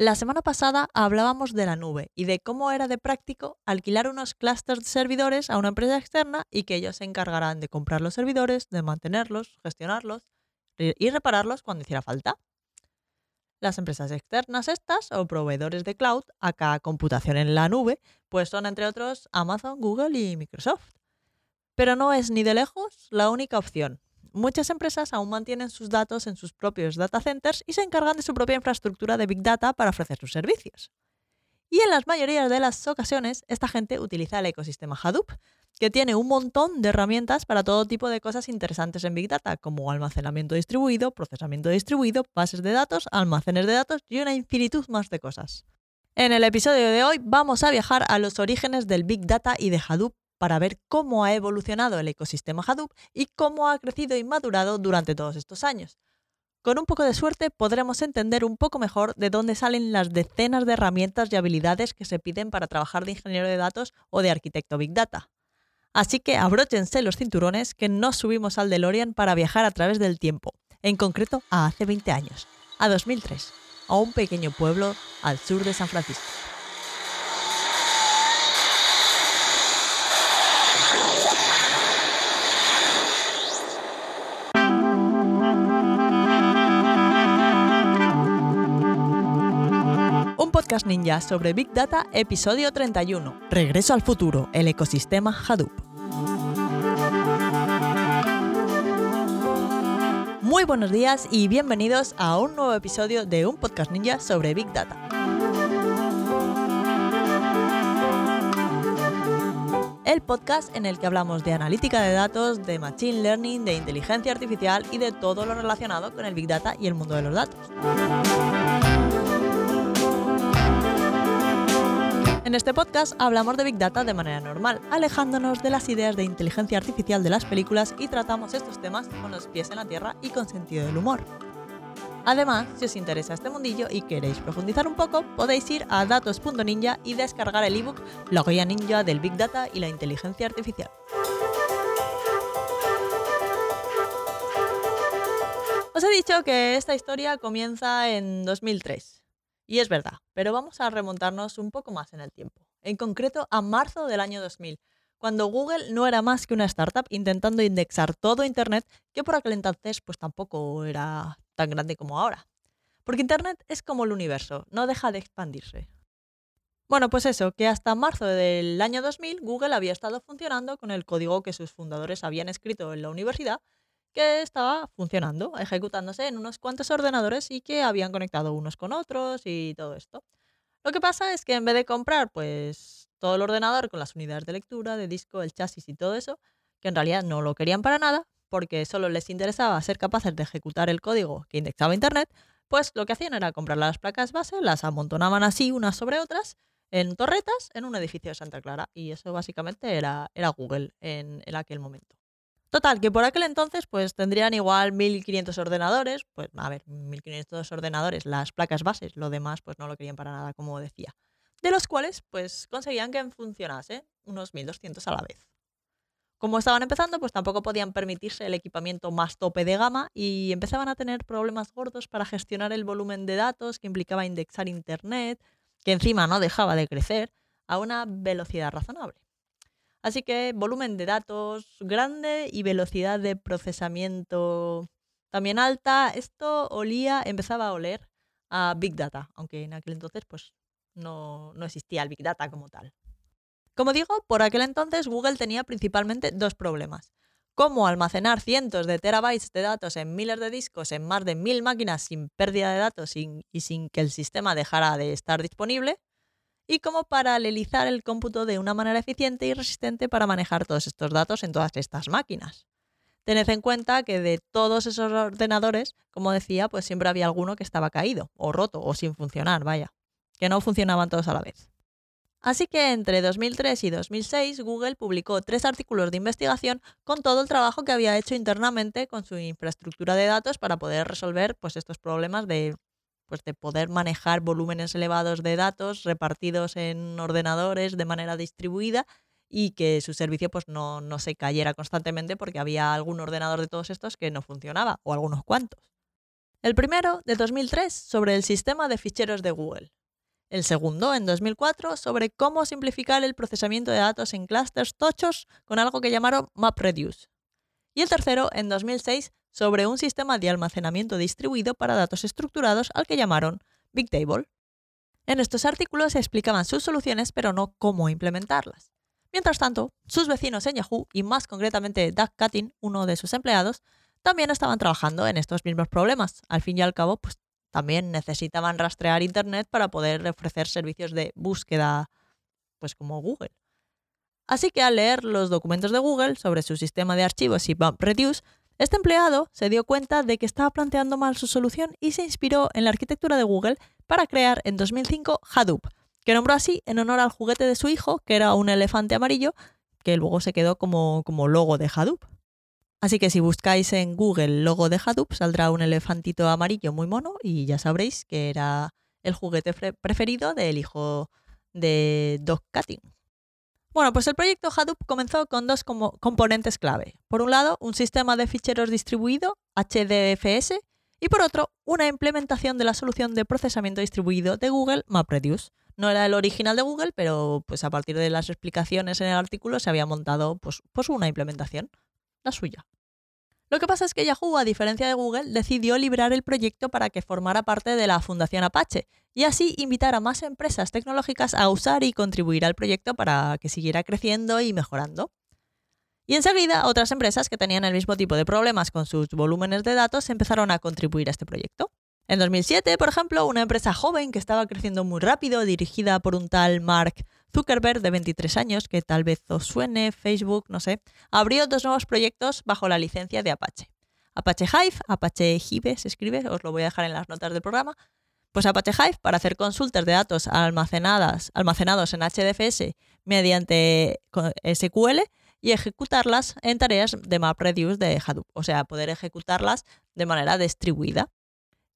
La semana pasada hablábamos de la nube y de cómo era de práctico alquilar unos clusters de servidores a una empresa externa y que ellos se encargarán de comprar los servidores, de mantenerlos, gestionarlos y repararlos cuando hiciera falta. Las empresas externas estas o proveedores de cloud, acá computación en la nube, pues son entre otros Amazon, Google y Microsoft. Pero no es ni de lejos la única opción muchas empresas aún mantienen sus datos en sus propios data centers y se encargan de su propia infraestructura de Big Data para ofrecer sus servicios. Y en las mayorías de las ocasiones, esta gente utiliza el ecosistema Hadoop, que tiene un montón de herramientas para todo tipo de cosas interesantes en Big Data, como almacenamiento distribuido, procesamiento distribuido, bases de datos, almacenes de datos y una infinitud más de cosas. En el episodio de hoy vamos a viajar a los orígenes del Big Data y de Hadoop para ver cómo ha evolucionado el ecosistema Hadoop y cómo ha crecido y madurado durante todos estos años. Con un poco de suerte podremos entender un poco mejor de dónde salen las decenas de herramientas y habilidades que se piden para trabajar de ingeniero de datos o de arquitecto Big Data. Así que abróchense los cinturones que nos subimos al DeLorean para viajar a través del tiempo, en concreto a hace 20 años, a 2003, a un pequeño pueblo al sur de San Francisco. Podcast Ninja sobre Big Data, episodio 31. Regreso al futuro, el ecosistema Hadoop. Muy buenos días y bienvenidos a un nuevo episodio de un Podcast Ninja sobre Big Data. El podcast en el que hablamos de analítica de datos, de machine learning, de inteligencia artificial y de todo lo relacionado con el Big Data y el mundo de los datos. En este podcast hablamos de Big Data de manera normal, alejándonos de las ideas de inteligencia artificial de las películas y tratamos estos temas con los pies en la tierra y con sentido del humor. Además, si os interesa este mundillo y queréis profundizar un poco, podéis ir a datos.ninja y descargar el ebook La guía ninja del Big Data y la inteligencia artificial. Os he dicho que esta historia comienza en 2003 y es verdad, pero vamos a remontarnos un poco más en el tiempo, en concreto a marzo del año 2000, cuando Google no era más que una startup intentando indexar todo Internet, que por aquel entonces pues tampoco era tan grande como ahora. Porque Internet es como el universo, no deja de expandirse. Bueno, pues eso, que hasta marzo del año 2000 Google había estado funcionando con el código que sus fundadores habían escrito en la universidad que estaba funcionando, ejecutándose en unos cuantos ordenadores y que habían conectado unos con otros y todo esto. Lo que pasa es que en vez de comprar pues todo el ordenador con las unidades de lectura, de disco, el chasis y todo eso, que en realidad no lo querían para nada, porque solo les interesaba ser capaces de ejecutar el código que indexaba Internet, pues lo que hacían era comprar las placas base, las amontonaban así unas sobre otras en torretas en un edificio de Santa Clara. Y eso básicamente era, era Google en aquel momento. Total, que por aquel entonces pues tendrían igual 1500 ordenadores, pues a ver, 1500 ordenadores, las placas bases, lo demás pues no lo querían para nada, como decía. De los cuales pues conseguían que funcionase unos 1200 a la vez. Como estaban empezando, pues tampoco podían permitirse el equipamiento más tope de gama y empezaban a tener problemas gordos para gestionar el volumen de datos que implicaba indexar Internet, que encima no dejaba de crecer, a una velocidad razonable. Así que volumen de datos grande y velocidad de procesamiento también alta. Esto olía, empezaba a oler a Big Data, aunque en aquel entonces pues no, no existía el Big Data como tal. Como digo, por aquel entonces Google tenía principalmente dos problemas. Cómo almacenar cientos de terabytes de datos en miles de discos en más de mil máquinas sin pérdida de datos y sin que el sistema dejara de estar disponible y cómo paralelizar el cómputo de una manera eficiente y resistente para manejar todos estos datos en todas estas máquinas. Tened en cuenta que de todos esos ordenadores, como decía, pues siempre había alguno que estaba caído, o roto, o sin funcionar, vaya, que no funcionaban todos a la vez. Así que entre 2003 y 2006 Google publicó tres artículos de investigación con todo el trabajo que había hecho internamente con su infraestructura de datos para poder resolver pues, estos problemas de pues de poder manejar volúmenes elevados de datos repartidos en ordenadores de manera distribuida y que su servicio pues no, no se cayera constantemente porque había algún ordenador de todos estos que no funcionaba o algunos cuantos. El primero, de 2003, sobre el sistema de ficheros de Google. El segundo, en 2004, sobre cómo simplificar el procesamiento de datos en clusters tochos con algo que llamaron MapReduce. Y el tercero, en 2006, sobre un sistema de almacenamiento distribuido para datos estructurados al que llamaron Bigtable. En estos artículos se explicaban sus soluciones, pero no cómo implementarlas. Mientras tanto, sus vecinos en Yahoo, y más concretamente Doug Cutting, uno de sus empleados, también estaban trabajando en estos mismos problemas. Al fin y al cabo, pues también necesitaban rastrear Internet para poder ofrecer servicios de búsqueda, pues como Google. Así que al leer los documentos de Google sobre su sistema de archivos y MapReduce, este empleado se dio cuenta de que estaba planteando mal su solución y se inspiró en la arquitectura de Google para crear en 2005 Hadoop, que nombró así en honor al juguete de su hijo, que era un elefante amarillo, que luego se quedó como, como logo de Hadoop. Así que si buscáis en Google logo de Hadoop, saldrá un elefantito amarillo muy mono y ya sabréis que era el juguete preferido del hijo de Doc Cutting. Bueno, pues el proyecto Hadoop comenzó con dos componentes clave. Por un lado, un sistema de ficheros distribuido, HDFS, y por otro, una implementación de la solución de procesamiento distribuido de Google MapReduce. No era el original de Google, pero pues a partir de las explicaciones en el artículo se había montado pues, pues una implementación la suya. Lo que pasa es que Yahoo, a diferencia de Google, decidió liberar el proyecto para que formara parte de la Fundación Apache y así invitar a más empresas tecnológicas a usar y contribuir al proyecto para que siguiera creciendo y mejorando. Y enseguida, otras empresas que tenían el mismo tipo de problemas con sus volúmenes de datos empezaron a contribuir a este proyecto. En 2007, por ejemplo, una empresa joven que estaba creciendo muy rápido, dirigida por un tal Mark Zuckerberg, de 23 años, que tal vez os suene, Facebook, no sé, abrió dos nuevos proyectos bajo la licencia de Apache. Apache Hive, Apache Hive se escribe, os lo voy a dejar en las notas del programa. Pues Apache Hive para hacer consultas de datos almacenadas, almacenados en HDFS mediante SQL y ejecutarlas en tareas de MapReduce de Hadoop, o sea, poder ejecutarlas de manera distribuida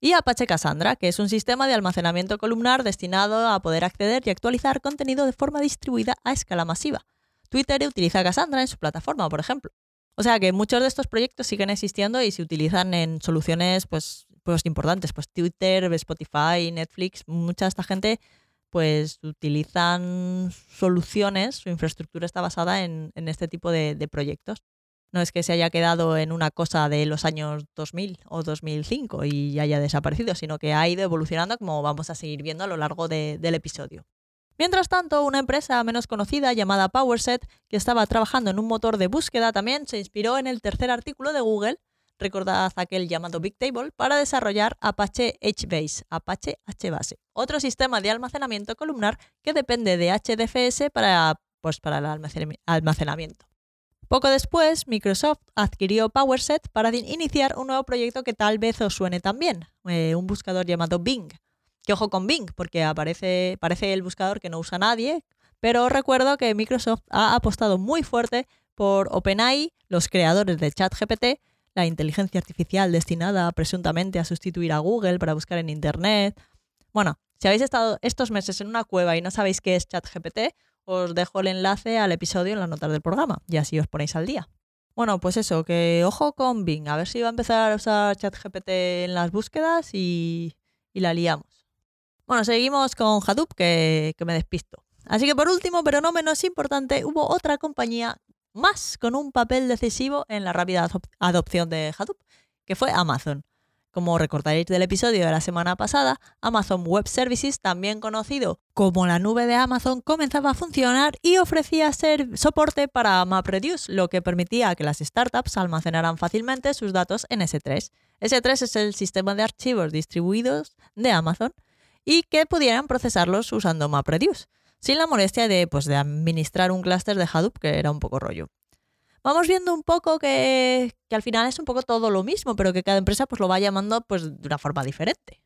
y Apache Cassandra, que es un sistema de almacenamiento columnar destinado a poder acceder y actualizar contenido de forma distribuida a escala masiva. Twitter utiliza Cassandra en su plataforma, por ejemplo. O sea que muchos de estos proyectos siguen existiendo y se utilizan en soluciones pues, pues importantes, pues Twitter, Spotify, Netflix, mucha de esta gente pues utilizan soluciones, su infraestructura está basada en, este tipo de proyectos. No es que se haya quedado en una cosa de los años 2000 o 2005 y haya desaparecido, sino que ha ido evolucionando como vamos a seguir viendo a lo largo del episodio. Mientras tanto, una empresa menos conocida llamada PowerSet, que estaba trabajando en un motor de búsqueda también, se inspiró en el tercer artículo de Google, recordad aquel llamado Bigtable, para desarrollar Apache HBase, Apache HBase, otro sistema de almacenamiento columnar que depende de HDFS para, pues, para el almacenamiento. Poco después, Microsoft adquirió PowerSet para iniciar un nuevo proyecto que tal vez os suene también, eh, un buscador llamado Bing. Que ojo con Bing, porque aparece, parece el buscador que no usa nadie, pero recuerdo que Microsoft ha apostado muy fuerte por OpenAI, los creadores de ChatGPT, la inteligencia artificial destinada presuntamente a sustituir a Google para buscar en Internet. Bueno, si habéis estado estos meses en una cueva y no sabéis qué es ChatGPT, os dejo el enlace al episodio en las notas del programa y así os ponéis al día. Bueno, pues eso, que ojo con Bing, a ver si va a empezar a usar ChatGPT en las búsquedas y, la liamos. Bueno, seguimos con Hadoop, que, que me despisto. Así que por último, pero no menos importante, hubo otra compañía más con un papel decisivo en la rápida adopción de Hadoop, que fue Amazon. Como recordaréis del episodio de la semana pasada, Amazon Web Services, también conocido como la nube de Amazon, comenzaba a funcionar y ofrecía soporte para MapReduce, lo que permitía que las startups almacenaran fácilmente sus datos en S3. S3 es el sistema de archivos distribuidos de Amazon y que pudieran procesarlos usando MapReduce, sin la molestia de, pues, de administrar un clúster de Hadoop, que era un poco rollo vamos viendo un poco que, al final es un poco todo lo mismo, pero que cada empresa pues, lo va llamando pues, de una forma diferente.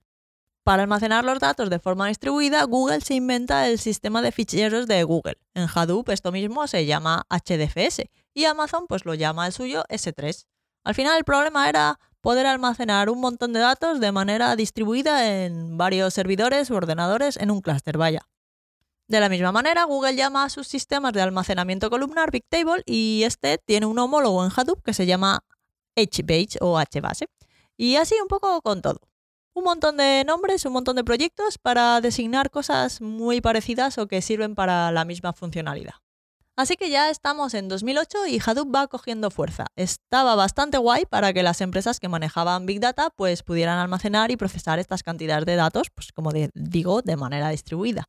Para almacenar los datos de forma distribuida, Google se inventa el sistema de ficheros de Google. En Hadoop esto mismo se llama HDFS y Amazon pues lo llama el suyo S3. Al final el problema era poder almacenar un montón de datos de manera distribuida en varios servidores u ordenadores en un clúster, vaya. De la misma manera, Google llama a sus sistemas de almacenamiento columnar Bigtable y este tiene un homólogo en Hadoop que se llama HBase o HBase. Y así un poco con todo. Un montón de nombres, un montón de proyectos para designar cosas muy parecidas o que sirven para la misma funcionalidad. Así que ya estamos en 2008 y Hadoop va cogiendo fuerza. Estaba bastante guay para que las empresas que manejaban Big Data pues pudieran almacenar y procesar estas cantidades de datos, pues como digo, de manera distribuida.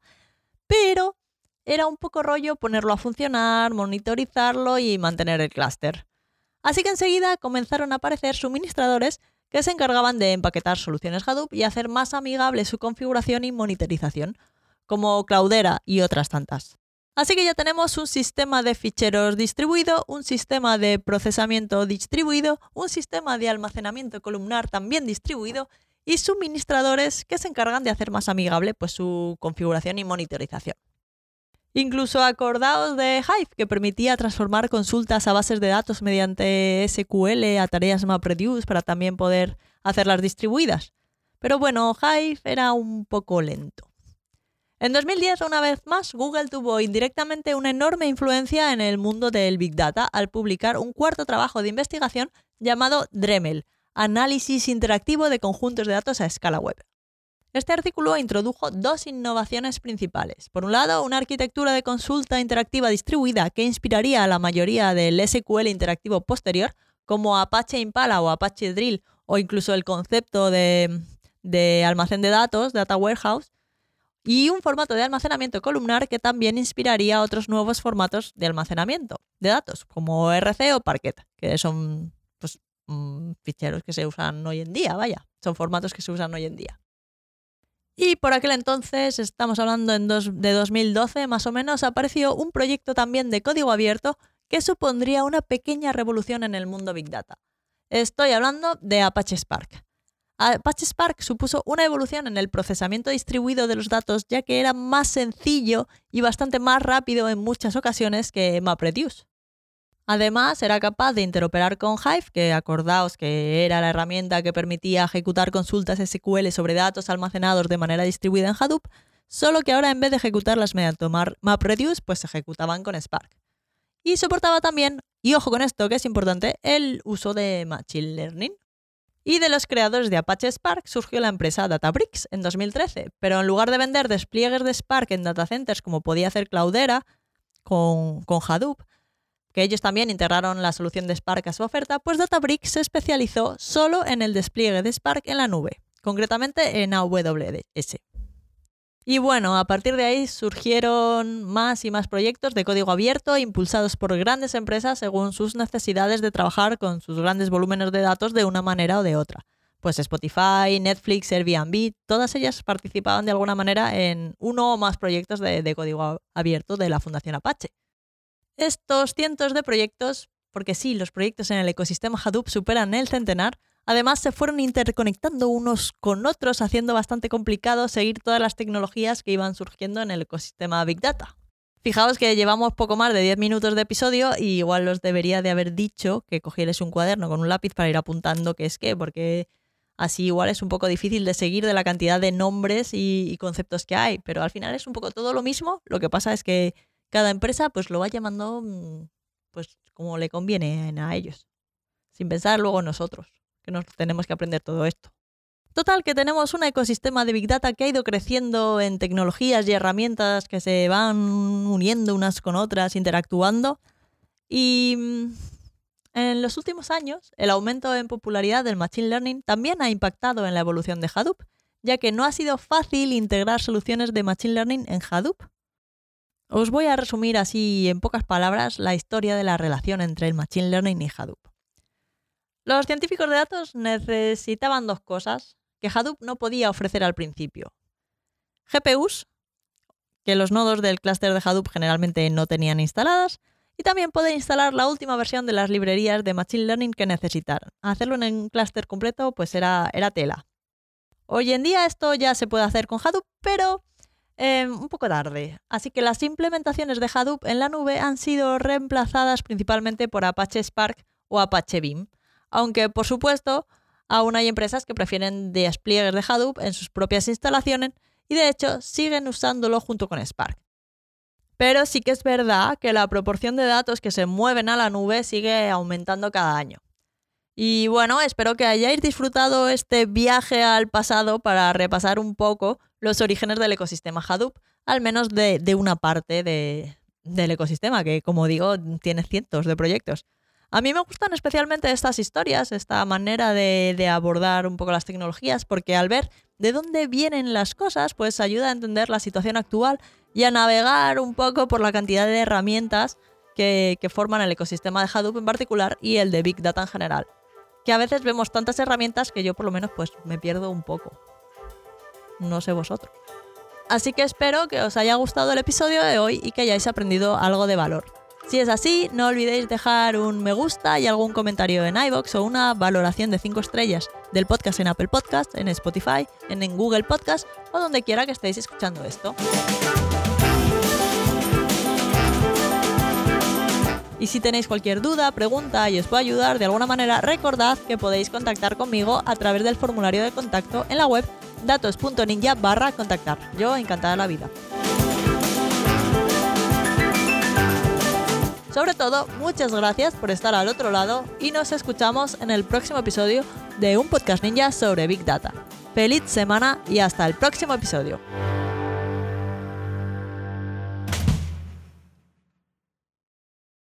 Pero era un poco rollo ponerlo a funcionar, monitorizarlo y mantener el clúster. Así que enseguida comenzaron a aparecer suministradores que se encargaban de empaquetar soluciones Hadoop y hacer más amigable su configuración y monitorización, como Cloudera y otras tantas. Así que ya tenemos un sistema de ficheros distribuido, un sistema de procesamiento distribuido, un sistema de almacenamiento columnar también distribuido y suministradores que se encargan de hacer más amigable pues, su configuración y monitorización. Incluso acordaos de Hive, que permitía transformar consultas a bases de datos mediante SQL a tareas MapReduce para también poder hacerlas distribuidas. Pero bueno, Hive era un poco lento. En 2010, una vez más, Google tuvo indirectamente una enorme influencia en el mundo del Big Data al publicar un cuarto trabajo de investigación llamado Dremel, Análisis Interactivo de Conjuntos de Datos a Escala Web. Este artículo introdujo dos innovaciones principales. Por un lado, una arquitectura de consulta interactiva distribuida que inspiraría a la mayoría del SQL interactivo posterior, como Apache Impala o Apache Drill, o incluso el concepto de, de almacén de datos, Data Warehouse, y un formato de almacenamiento columnar que también inspiraría otros nuevos formatos de almacenamiento de datos, como RC o Parquet, que son pues, mm, ficheros que se usan hoy en día, vaya, son formatos que se usan hoy en día. Y por aquel entonces, estamos hablando en de 2012 más o menos, apareció un proyecto también de código abierto que supondría una pequeña revolución en el mundo Big Data. Estoy hablando de Apache Spark. Apache Spark supuso una evolución en el procesamiento distribuido de los datos ya que era más sencillo y bastante más rápido en muchas ocasiones que MapReduce. Además, era capaz de interoperar con Hive, que acordaos que era la herramienta que permitía ejecutar consultas SQL sobre datos almacenados de manera distribuida en Hadoop, solo que ahora en vez de ejecutarlas mediante MapReduce, pues se ejecutaban con Spark. Y soportaba también, y ojo con esto que es importante, el uso de Machine Learning. Y de los creadores de Apache Spark surgió la empresa Databricks en 2013, pero en lugar de vender despliegues de Spark en datacenters como podía hacer Cloudera con, con Hadoop, que ellos también integraron la solución de Spark a su oferta, pues Databricks se especializó solo en el despliegue de Spark en la nube, concretamente en AWS. Y bueno, a partir de ahí surgieron más y más proyectos de código abierto impulsados por grandes empresas según sus necesidades de trabajar con sus grandes volúmenes de datos de una manera o de otra. Pues Spotify, Netflix, Airbnb, todas ellas participaban de alguna manera en uno o más proyectos de, de código abierto de la Fundación Apache. Estos cientos de proyectos, porque sí, los proyectos en el ecosistema Hadoop superan el centenar, Además, se fueron interconectando unos con otros, haciendo bastante complicado seguir todas las tecnologías que iban surgiendo en el ecosistema Big Data. Fijaos que llevamos poco más de 10 minutos de episodio y igual os debería de haber dicho que cogierais un cuaderno con un lápiz para ir apuntando qué es qué, porque así igual es un poco difícil de seguir de la cantidad de nombres y, conceptos que hay, pero al final es un poco todo lo mismo, lo que pasa es que cada empresa pues lo va llamando mm, pues como le conviene a ellos, sin pensar luego nosotros que nos tenemos que aprender todo esto. Total, que tenemos un ecosistema de Big Data que ha ido creciendo en tecnologías y herramientas que se van uniendo unas con otras, interactuando. Y mm, en los últimos años, el aumento en popularidad del Machine Learning también ha impactado en la evolución de Hadoop, ya que no ha sido fácil integrar soluciones de Machine Learning en Hadoop. Os voy a resumir así en pocas palabras la historia de la relación entre el Machine Learning y Hadoop. Los científicos de datos necesitaban dos cosas que Hadoop no podía ofrecer al principio. GPUs, que los nodos del clúster de Hadoop generalmente no tenían instaladas, y también poder instalar la última versión de las librerías de Machine Learning que necesitaran. Hacerlo en un clúster completo pues era, era tela. Hoy en día esto ya se puede hacer con Hadoop, pero eh, un poco tarde. Así que las implementaciones de Hadoop en la nube han sido reemplazadas principalmente por Apache Spark o Apache Beam aunque por supuesto aún hay empresas que prefieren despliegues de Hadoop en sus propias instalaciones y de hecho siguen usándolo junto con Spark. Pero sí que es verdad que la proporción de datos que se mueven a la nube sigue aumentando cada año. Y bueno, espero que hayáis disfrutado este viaje al pasado para repasar un poco los orígenes del ecosistema Hadoop, al menos de, de una parte de, del ecosistema, que como digo, tiene cientos de proyectos. A mí me gustan especialmente estas historias, esta manera de, de, abordar un poco las tecnologías, porque al ver de dónde vienen las cosas, pues ayuda a entender la situación actual y a navegar un poco por la cantidad de herramientas que, que forman el ecosistema de Hadoop en particular y el de Big Data en general. Que a veces vemos tantas herramientas que yo por lo menos pues me pierdo un poco. No sé vosotros. Así que espero que os haya gustado el episodio de hoy y que hayáis aprendido algo de valor. Si es así, no olvidéis dejar un me gusta y algún comentario en iBox o una valoración de 5 estrellas del podcast en Apple Podcast, en Spotify, en Google Podcast o donde quiera que estéis escuchando esto. Y si tenéis cualquier duda, pregunta y os puedo ayudar de alguna manera, recordad que podéis contactar conmigo a través del formulario de contacto en la web datos.ninja barra contactar. Yo encantada la vida. Sobre todo, muchas gracias por estar al otro lado y nos escuchamos en el próximo episodio de un podcast ninja sobre Big Data. Feliz semana y hasta el próximo episodio.